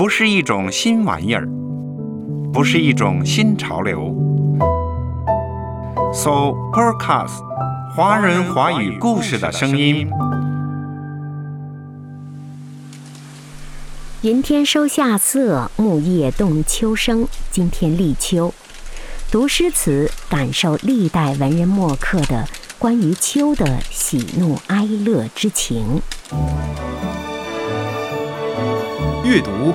不是一种新玩意儿，不是一种新潮流。So Podcast，华人华语故事的声音。云天收夏色，木叶动秋声。今天立秋，读诗词，感受历代文人墨客的关于秋的喜怒哀乐之情。阅读，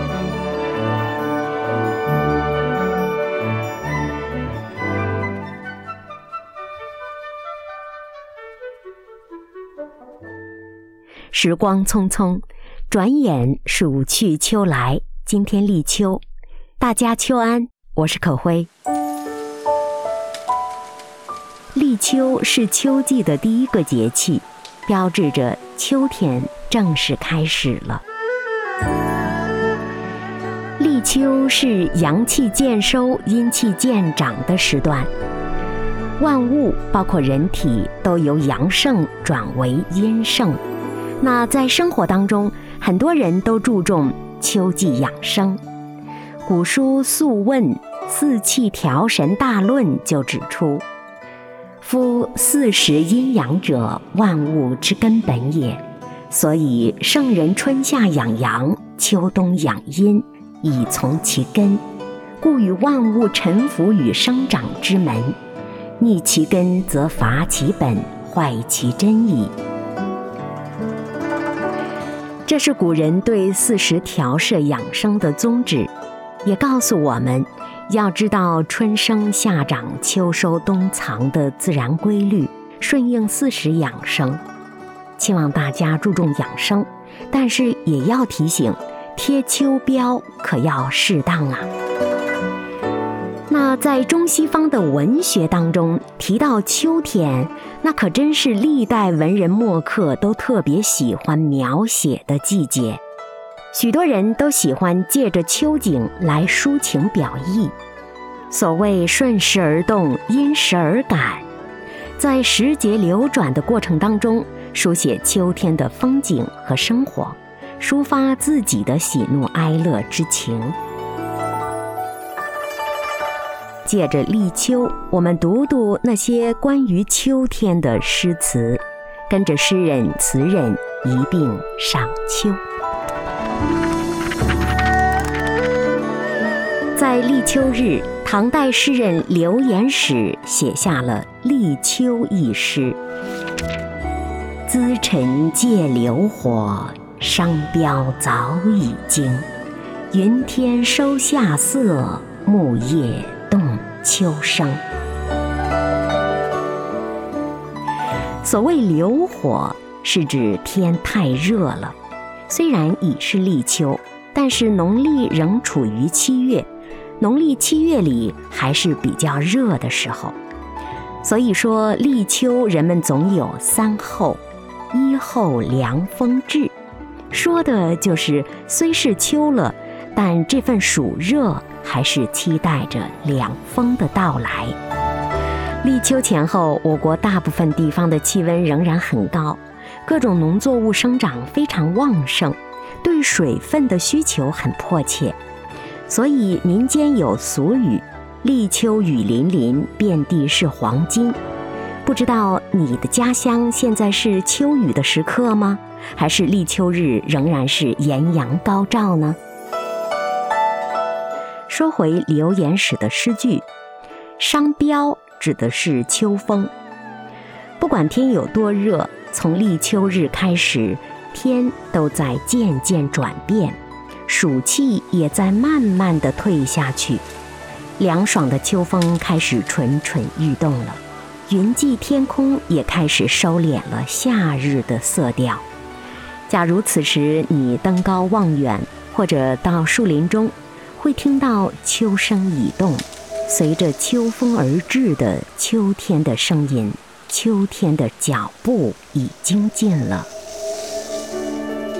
时光匆匆，转眼暑去秋来。今天立秋，大家秋安，我是可辉。立秋是秋季的第一个节气，标志着秋天正式开始了。立秋是阳气渐收、阴气渐长的时段，万物包括人体都由阳盛转为阴盛。那在生活当中，很多人都注重秋季养生。古书《素问·四气调神大论》就指出。夫四时阴阳者，万物之根本也。所以圣人春夏养阳，秋冬养阴，以从其根。故与万物臣服于生长之门。逆其根，则伐其本，坏其真矣。这是古人对四时调摄养生的宗旨，也告诉我们。要知道春生夏长秋收冬藏的自然规律，顺应四时养生。希望大家注重养生，但是也要提醒，贴秋膘可要适当啊。那在中西方的文学当中提到秋天，那可真是历代文人墨客都特别喜欢描写的季节。许多人都喜欢借着秋景来抒情表意。所谓顺时而动，因时而感，在时节流转的过程当中，书写秋天的风景和生活，抒发自己的喜怒哀乐之情。借着立秋，我们读读那些关于秋天的诗词，跟着诗人词人一并赏秋。在立秋日，唐代诗人刘言始写下了《立秋》一诗：“资尘借流火，商标早已惊。云天收夏色，木叶秋声。”所谓流火，是指天太热了。虽然已是立秋，但是农历仍处于七月。农历七月里还是比较热的时候，所以说立秋人们总有三候：一候凉风至，说的就是虽是秋了，但这份暑热还是期待着凉风的到来。立秋前后，我国大部分地方的气温仍然很高，各种农作物生长非常旺盛，对水分的需求很迫切。所以民间有俗语：“立秋雨霖霖，遍地是黄金。”不知道你的家乡现在是秋雨的时刻吗？还是立秋日仍然是艳阳高照呢？说回刘言史的诗句，“商标”指的是秋风。不管天有多热，从立秋日开始，天都在渐渐转变。暑气也在慢慢的退下去，凉爽的秋风开始蠢蠢欲动了，云际天空也开始收敛了夏日的色调。假如此时你登高望远，或者到树林中，会听到秋声已动，随着秋风而至的秋天的声音，秋天的脚步已经近了。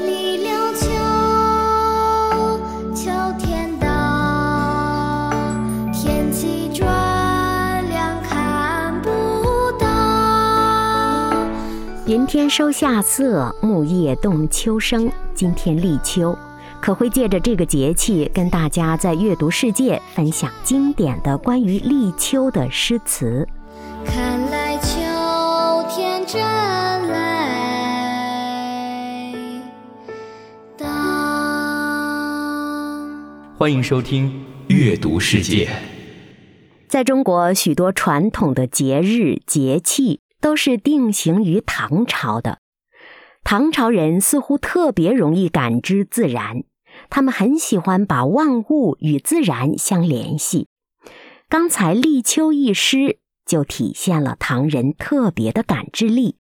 立了秋，秋天到，天气转凉看不到。云天收夏色，木叶动秋声。今天立秋。可会借着这个节气，跟大家在阅读世界分享经典的关于立秋的诗词。看来秋天真来到。欢迎收听《阅读世界》。在中国，许多传统的节日节气都是定型于唐朝的。唐朝人似乎特别容易感知自然。他们很喜欢把万物与自然相联系。刚才立秋一诗就体现了唐人特别的感知力。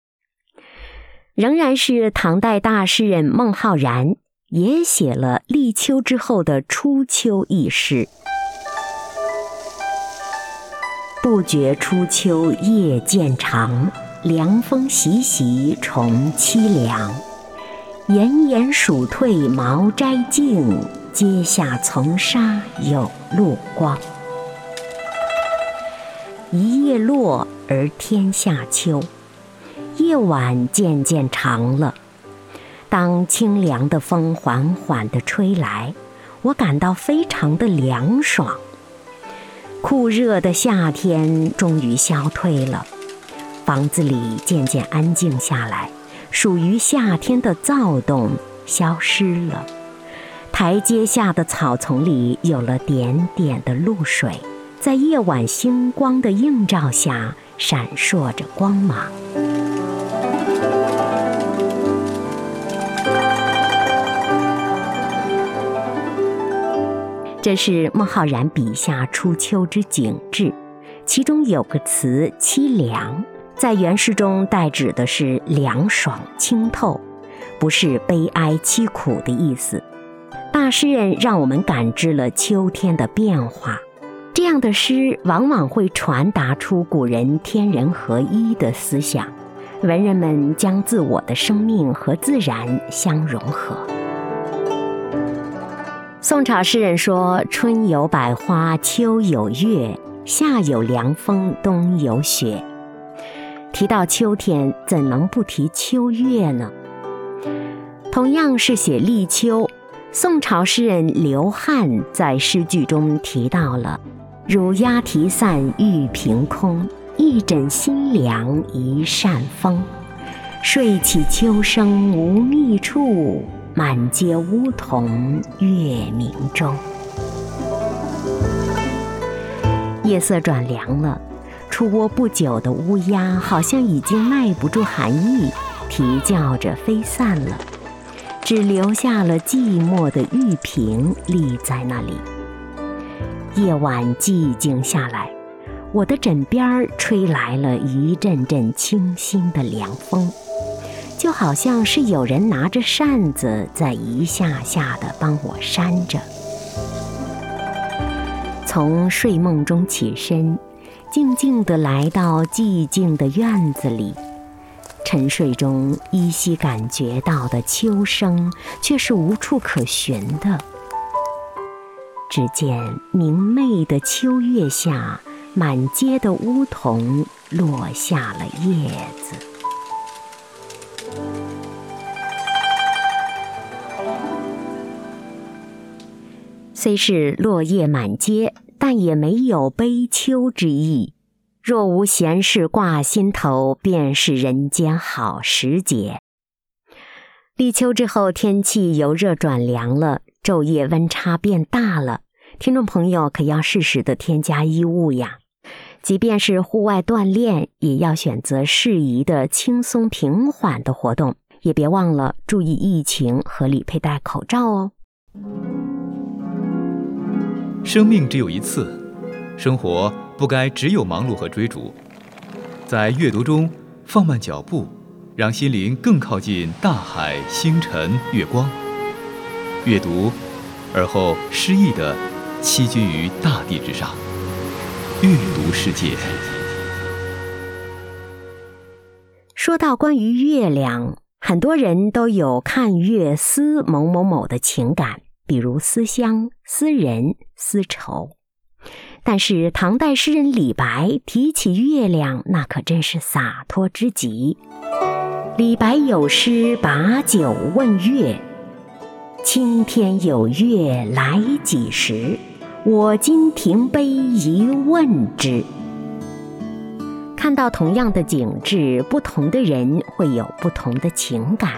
仍然是唐代大诗人孟浩然也写了立秋之后的初秋一诗：“不觉初秋夜渐长，凉风习习重凄凉。”炎炎暑退茅斋静，阶下丛沙有露光。一叶落而天下秋，夜晚渐渐长了。当清凉的风缓缓地吹来，我感到非常的凉爽。酷热的夏天终于消退了，房子里渐渐安静下来。属于夏天的躁动消失了，台阶下的草丛里有了点点的露水，在夜晚星光的映照下闪烁着光芒。这是孟浩然笔下初秋之景致，其中有个词“凄凉”。在原诗中，代指的是凉爽清透，不是悲哀凄苦的意思。大诗人让我们感知了秋天的变化。这样的诗往往会传达出古人天人合一的思想，文人们将自我的生命和自然相融合。宋朝诗人说：“春有百花，秋有月，夏有凉风，冬有雪。”提到秋天，怎能不提秋月呢？同样是写立秋，宋朝诗人刘翰在诗句中提到了“乳鸦啼散玉屏空，一枕新凉一扇风。睡起秋声无觅处，满阶梧桐月明中。”夜色转凉了。出窝不久的乌鸦好像已经耐不住寒意，啼叫着飞散了，只留下了寂寞的玉屏立在那里。夜晚寂静下来，我的枕边吹来了一阵阵清新的凉风，就好像是有人拿着扇子在一下下的帮我扇着。从睡梦中起身。静静地来到寂静的院子里，沉睡中依稀感觉到的秋声，却是无处可寻的。只见明媚的秋月下，满街的梧桐落下了叶子。虽是落叶满街。但也没有悲秋之意。若无闲事挂心头，便是人间好时节。立秋之后，天气由热转凉了，昼夜温差变大了。听众朋友可要适时的添加衣物呀。即便是户外锻炼，也要选择适宜的轻松平缓的活动。也别忘了注意疫情，合理佩戴口罩哦。生命只有一次，生活不该只有忙碌和追逐。在阅读中放慢脚步，让心灵更靠近大海、星辰、月光。阅读，而后诗意的栖居于大地之上。阅读世界。说到关于月亮，很多人都有看月思某某某的情感，比如思乡、思人、思愁。但是唐代诗人李白提起月亮，那可真是洒脱之极。李白有诗把酒问月：“青天有月来几时？我今停杯一问之。”看到同样的景致，不同的人会有不同的情感。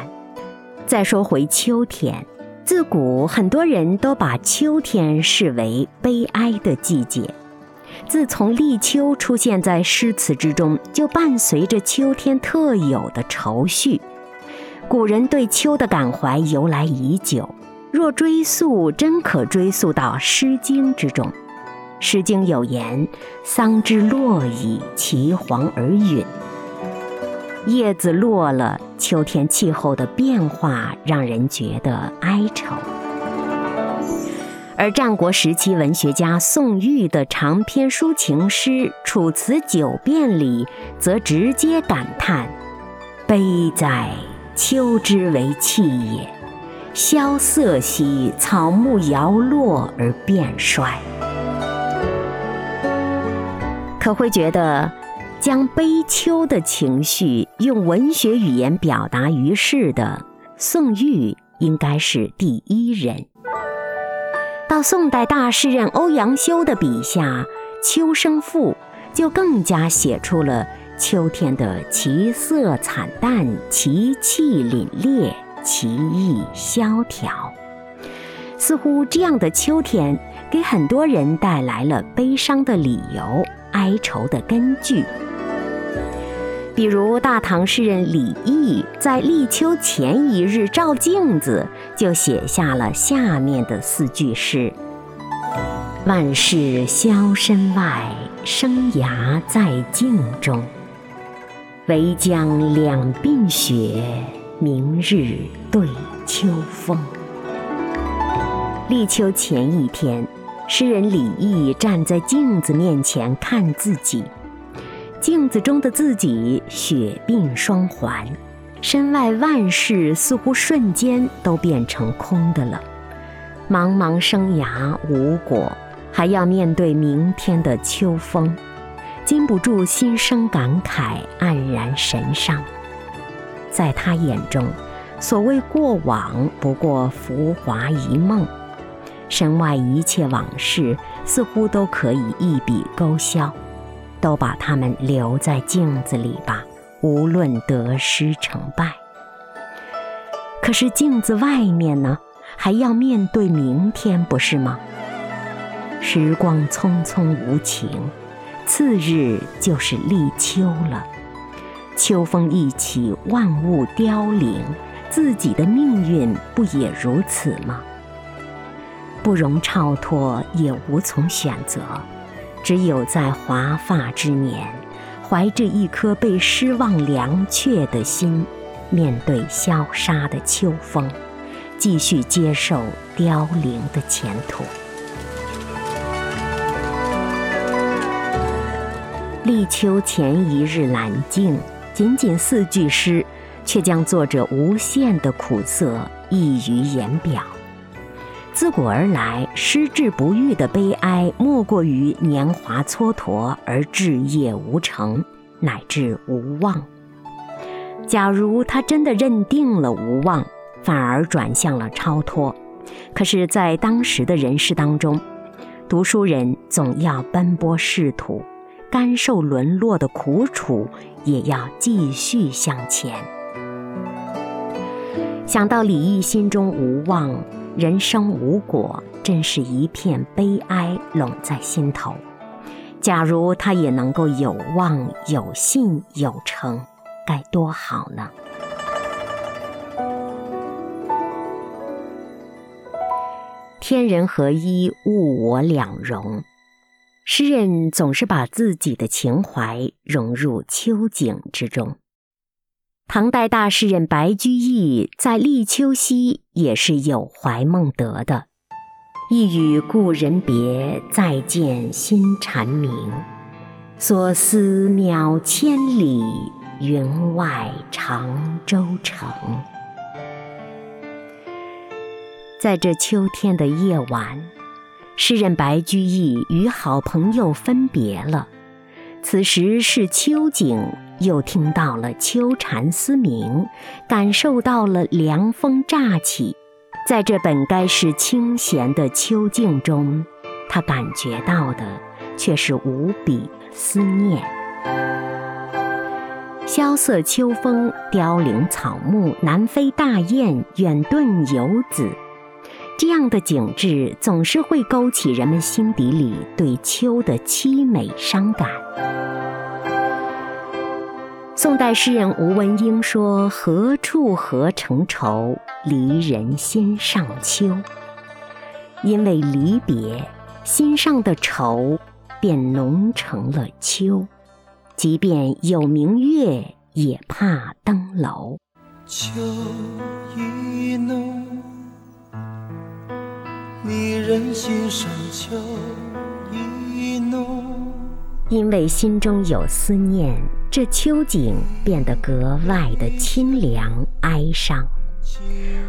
再说回秋天，自古很多人都把秋天视为悲哀的季节。自从立秋出现在诗词之中，就伴随着秋天特有的愁绪。古人对秋的感怀由来已久，若追溯，真可追溯到《诗经》之中。《诗经》有言：“桑之落矣，其黄而陨。”叶子落了，秋天气候的变化让人觉得哀愁。而战国时期文学家宋玉的长篇抒情诗《楚辞九变》里，则直接感叹：“悲哉，秋之为气也！萧瑟兮，草木摇落而变衰。”可会觉得，将悲秋的情绪用文学语言表达于世的宋玉，应该是第一人。到宋代大诗人欧阳修的笔下，《秋声赋》就更加写出了秋天的其色惨淡，其气凛冽，其意萧条。似乎这样的秋天，给很多人带来了悲伤的理由。哀愁的根据，比如大唐诗人李益在立秋前一日照镜子，就写下了下面的四句诗：“万事消身外，生涯在镜中。唯将两鬓雪，明日对秋风。”立秋前一天。诗人李益站在镜子面前看自己，镜子中的自己雪鬓霜环，身外万事似乎瞬间都变成空的了。茫茫生涯无果，还要面对明天的秋风，禁不住心生感慨，黯然神伤。在他眼中，所谓过往不过浮华一梦。身外一切往事似乎都可以一笔勾销，都把它们留在镜子里吧，无论得失成败。可是镜子外面呢，还要面对明天，不是吗？时光匆匆无情，次日就是立秋了。秋风一起，万物凋零，自己的命运不也如此吗？不容超脱，也无从选择，只有在华发之年，怀着一颗被失望凉却的心，面对萧杀的秋风，继续接受凋零的前途。立秋前一日揽镜，仅仅四句诗，却将作者无限的苦涩溢于言表。自古而来，失志不遇的悲哀，莫过于年华蹉跎而志业无成，乃至无望。假如他真的认定了无望，反而转向了超脱，可是，在当时的人世当中，读书人总要奔波仕途，甘受沦落的苦楚，也要继续向前。想到李益心中无望。人生无果，真是一片悲哀拢在心头。假如他也能够有望、有信、有成，该多好呢！天人合一，物我两融。诗人总是把自己的情怀融入秋景之中。唐代大诗人白居易在立秋夕也是有怀孟德的，一与故人别，再见新蝉鸣。所思渺千里，云外长洲城。在这秋天的夜晚，诗人白居易与好朋友分别了。此时是秋景，又听到了秋蝉嘶鸣，感受到了凉风乍起。在这本该是清闲的秋静中，他感觉到的却是无比思念。萧瑟秋风，凋零草木，南飞大雁，远遁游子。这样的景致总是会勾起人们心底里对秋的凄美伤感。宋代诗人吴文英说：“何处何成愁，离人心上秋。”因为离别，心上的愁便浓成了秋。即便有明月，也怕登楼。秋意浓，离人心上秋意浓。因为心中有思念，这秋景变得格外的清凉哀伤。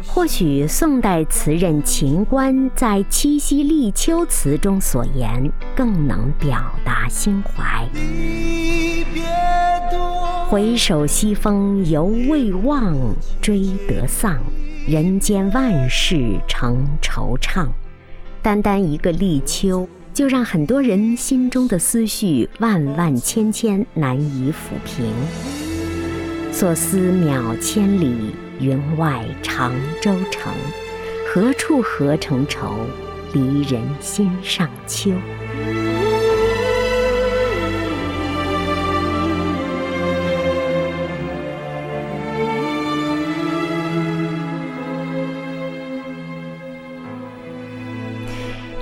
或许宋代词人秦观在《七夕立秋词》中所言更能表达心怀。回首西风犹未忘，追得丧，人间万事成惆怅。单单一个立秋，就让很多人心中的思绪万万千千难以抚平。所思渺千里。云外长洲城，何处何成愁？离人心上秋。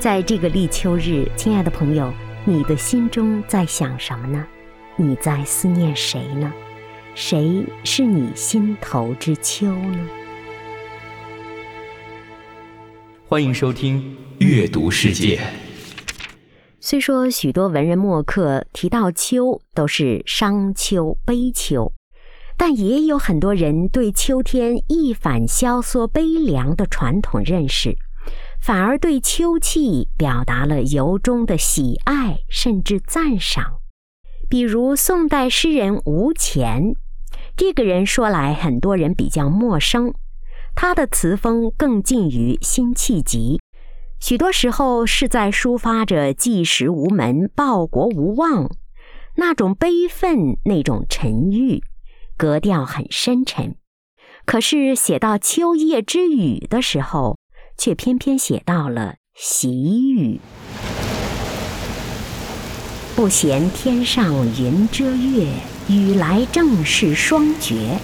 在这个立秋日，亲爱的朋友，你的心中在想什么呢？你在思念谁呢？谁是你心头之秋呢？欢迎收听《阅读世界》。虽说许多文人墨客提到秋都是伤秋、悲秋，但也有很多人对秋天一反萧索悲凉的传统认识，反而对秋气表达了由衷的喜爱，甚至赞赏。比如宋代诗人吴潜。这个人说来，很多人比较陌生。他的词风更近于辛弃疾，许多时候是在抒发着济世无门、报国无望那种悲愤、那种沉郁，格调很深沉。可是写到秋夜之雨的时候，却偏偏写到了喜雨。不嫌天上云遮月。雨来正是霜绝，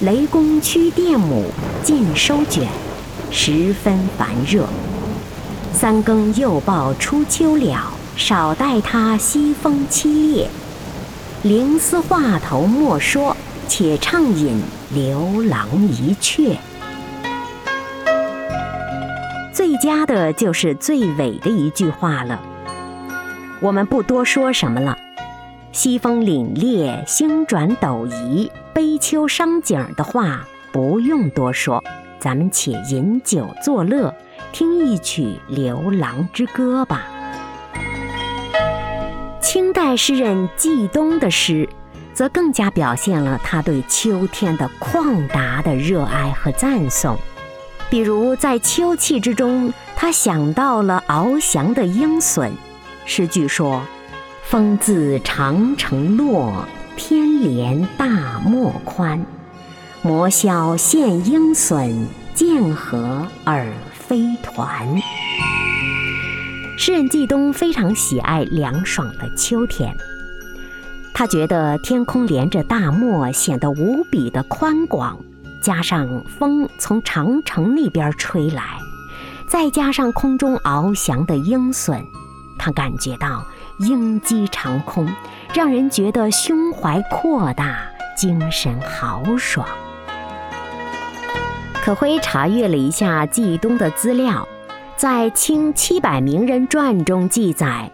雷公驱电母尽收卷，十分烦热。三更又报初秋了，少待他西风凄冽。灵思话头莫说，且畅饮刘郎一阙。加的就是最尾的一句话了，我们不多说什么了。西风凛冽，星转斗移，悲秋伤景的话不用多说，咱们且饮酒作乐，听一曲《刘郎之歌》吧。清代诗人季东的诗，则更加表现了他对秋天的旷达的热爱和赞颂。比如在秋气之中，他想到了翱翔的鹰隼，诗句说。风自长城落，天连大漠宽。摩梢现鹰隼，剑河而飞团。诗人季东非常喜爱凉爽的秋天，他觉得天空连着大漠，显得无比的宽广，加上风从长城那边吹来，再加上空中翱翔的鹰隼，他感觉到。鹰击长空，让人觉得胸怀阔大，精神豪爽。可辉查阅了一下季东的资料，在《清七百名人传》中记载，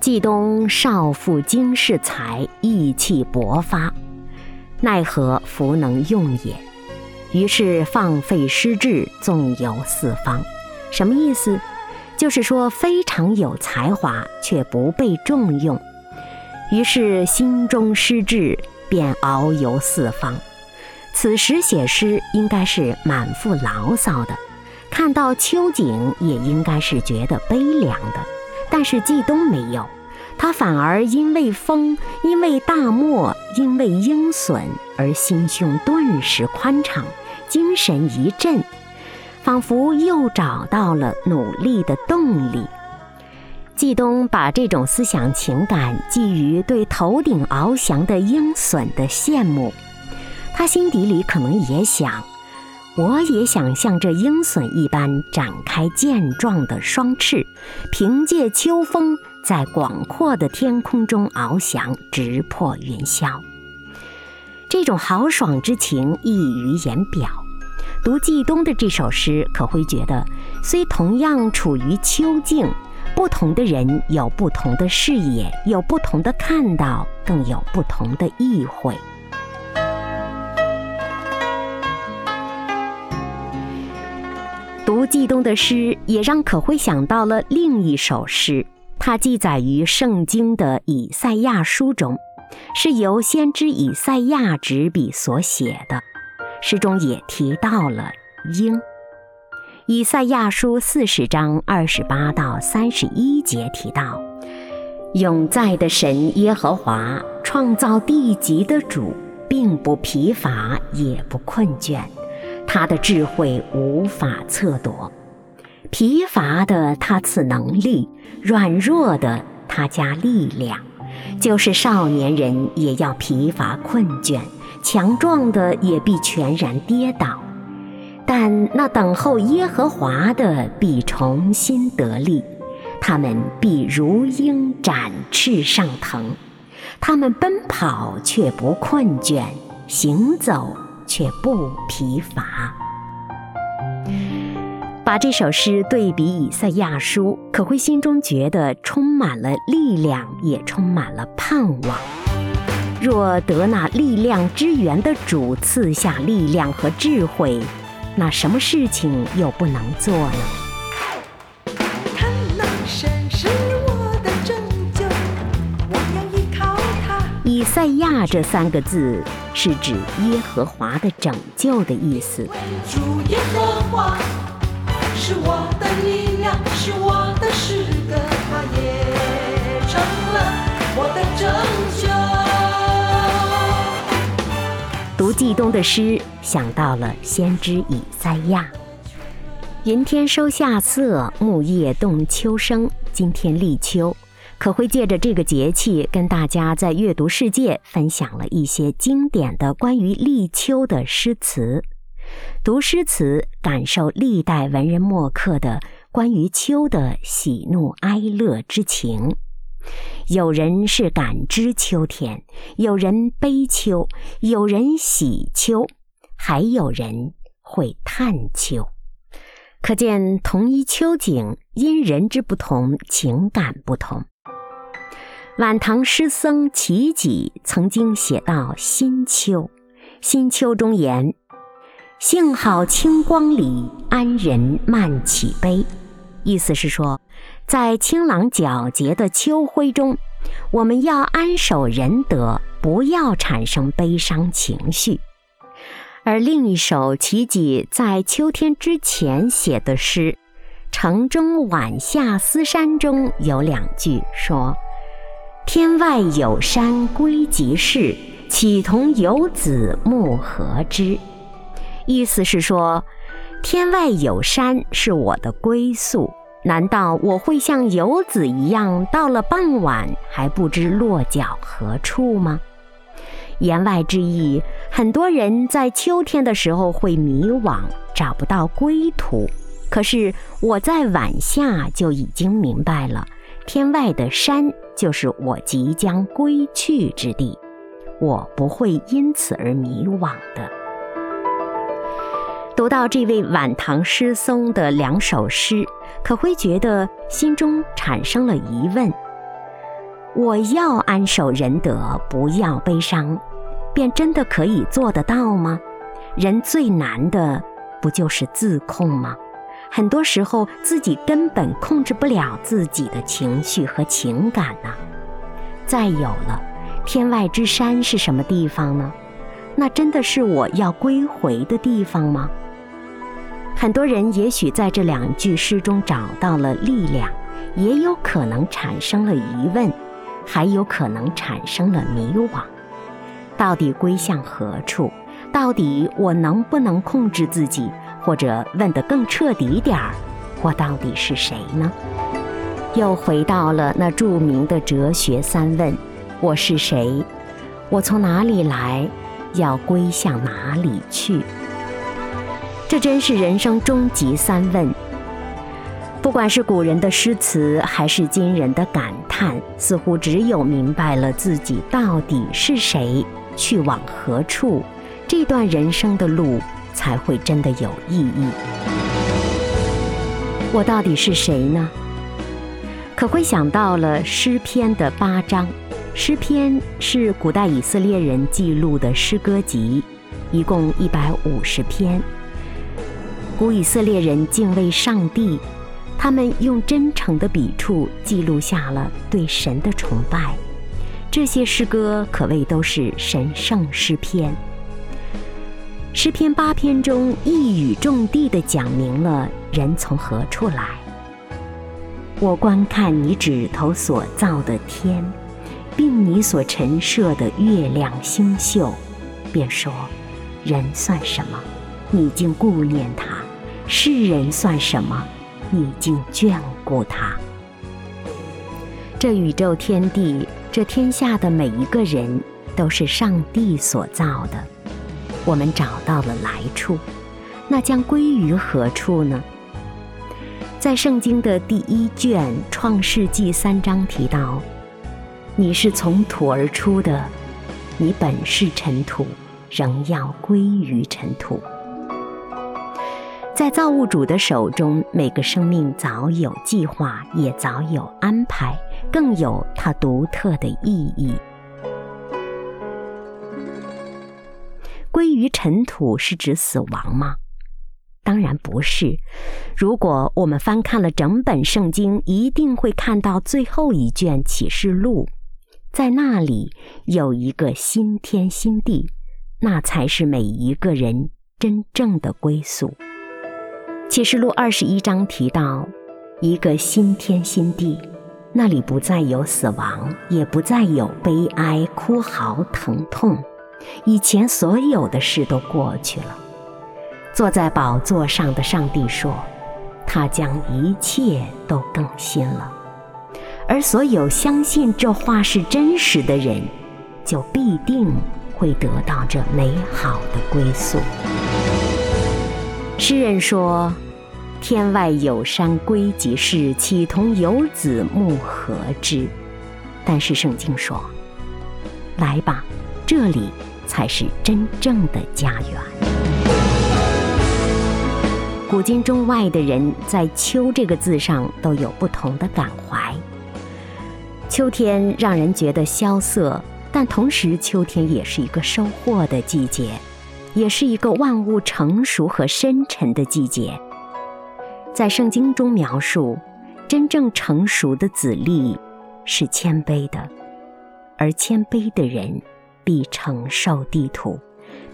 季东少负经世才，意气勃发，奈何弗能用也。于是放废失志，纵游四方。什么意思？就是说非常有才华，却不被重用。于是心中失志，便遨游四方。此时写诗应该是满腹牢骚的，看到秋景也应该是觉得悲凉的。但是季东没有，他反而因为风，因为大漠，因为鹰隼而心胸顿时宽敞。精神一振，仿佛又找到了努力的动力。季东把这种思想情感寄予对头顶翱翔的鹰隼的羡慕，他心底里可能也想，我也想像这鹰隼一般展开健壮的双翅，凭借秋风在广阔的天空中翱翔，直破云霄。这种豪爽之情溢于言表。读季东的这首诗，可会觉得，虽同样处于秋境，不同的人有不同的视野，有不同的看到，更有不同的意会。读季东的诗，也让可辉想到了另一首诗，它记载于圣经的以赛亚书中，是由先知以赛亚执笔所写的。诗中也提到了鹰，《以赛亚书》四十章二十八到三十一节提到，永在的神耶和华创造地极的主，并不疲乏也不困倦，他的智慧无法测度。疲乏的他赐能力，软弱的他加力量，就是少年人也要疲乏困倦。强壮的也必全然跌倒，但那等候耶和华的必重新得力，他们必如鹰展翅上腾，他们奔跑却不困倦，行走却不疲乏。把这首诗对比以赛亚书，可会心中觉得充满了力量，也充满了盼望。若得那力量之源的主赐下力量和智慧，那什么事情又不能做呢？他那神是我的拯救，我要依靠他。以赛亚这三个字是指耶和华的拯救的意思。主耶和华是我的力量，是我的诗歌，他也成了我的拯救。读季东的诗，想到了先知以赛亚。云天收夏色，木叶动秋声。今天立秋，可会借着这个节气，跟大家在阅读世界分享了一些经典的关于立秋的诗词。读诗词，感受历代文人墨客的关于秋的喜怒哀乐之情。有人是感知秋天，有人悲秋，有人喜秋，还有人会叹秋。可见同一秋景，因人之不同，情感不同。晚唐诗僧齐己曾经写到《新秋》，《新秋》中言：“幸好清光里，安人慢起悲。”意思是说。在清朗皎洁的秋晖中，我们要安守仁德，不要产生悲伤情绪。而另一首齐己在秋天之前写的诗《城中晚下思山》中有两句说：“天外有山归即是，岂同游子暮何之？”意思是说，天外有山是我的归宿。难道我会像游子一样，到了傍晚还不知落脚何处吗？言外之意，很多人在秋天的时候会迷惘，找不到归途。可是我在晚夏就已经明白了，天外的山就是我即将归去之地，我不会因此而迷惘的。读到这位晚唐诗僧的两首诗，可会觉得心中产生了疑问：我要安守仁德，不要悲伤，便真的可以做得到吗？人最难的不就是自控吗？很多时候自己根本控制不了自己的情绪和情感呢。再有了，天外之山是什么地方呢？那真的是我要归回的地方吗？很多人也许在这两句诗中找到了力量，也有可能产生了疑问，还有可能产生了迷惘。到底归向何处？到底我能不能控制自己？或者问得更彻底点儿，我到底是谁呢？又回到了那著名的哲学三问：我是谁？我从哪里来？要归向哪里去？这真是人生终极三问。不管是古人的诗词，还是今人的感叹，似乎只有明白了自己到底是谁，去往何处，这段人生的路才会真的有意义。我到底是谁呢？可会想到了诗篇的八章。诗篇是古代以色列人记录的诗歌集，一共一百五十篇。古以色列人敬畏上帝，他们用真诚的笔触记录下了对神的崇拜。这些诗歌可谓都是神圣诗篇。诗篇八篇中一语中的地讲明了人从何处来。我观看你指头所造的天。并你所陈设的月亮星宿，便说：人算什么？你竟顾念他；世人算什么？你竟眷顾他。这宇宙天地，这天下的每一个人，都是上帝所造的。我们找到了来处，那将归于何处呢？在圣经的第一卷《创世纪》三章提到。你是从土而出的，你本是尘土，仍要归于尘土。在造物主的手中，每个生命早有计划，也早有安排，更有它独特的意义。归于尘土是指死亡吗？当然不是。如果我们翻看了整本圣经，一定会看到最后一卷启示录。在那里有一个新天新地，那才是每一个人真正的归宿。启示录二十一章提到一个新天新地，那里不再有死亡，也不再有悲哀、哭嚎、疼痛，以前所有的事都过去了。坐在宝座上的上帝说：“他将一切都更新了。”而所有相信这话是真实的人，就必定会得到这美好的归宿。诗人说：“天外有山归即是，岂同游子暮何之？”但是圣经说：“来吧，这里才是真正的家园。”古今中外的人在“秋”这个字上都有不同的感怀。秋天让人觉得萧瑟，但同时秋天也是一个收获的季节，也是一个万物成熟和深沉的季节。在圣经中描述，真正成熟的籽粒是谦卑的，而谦卑的人必承受地土，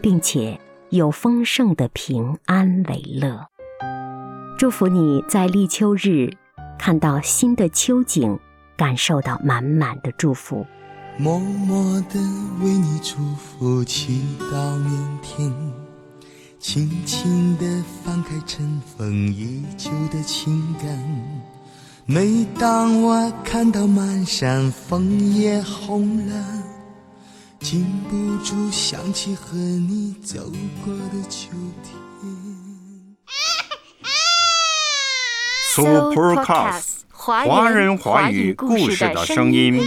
并且有丰盛的平安为乐。祝福你在立秋日看到新的秋景。感受到满满的祝福，默默的为你祝福，祈祷明天，轻轻的放开尘封已久的情感。每当我看到满山枫叶红了，禁不住想起和你走过的秋天。Supercast。华人华语故事的声音。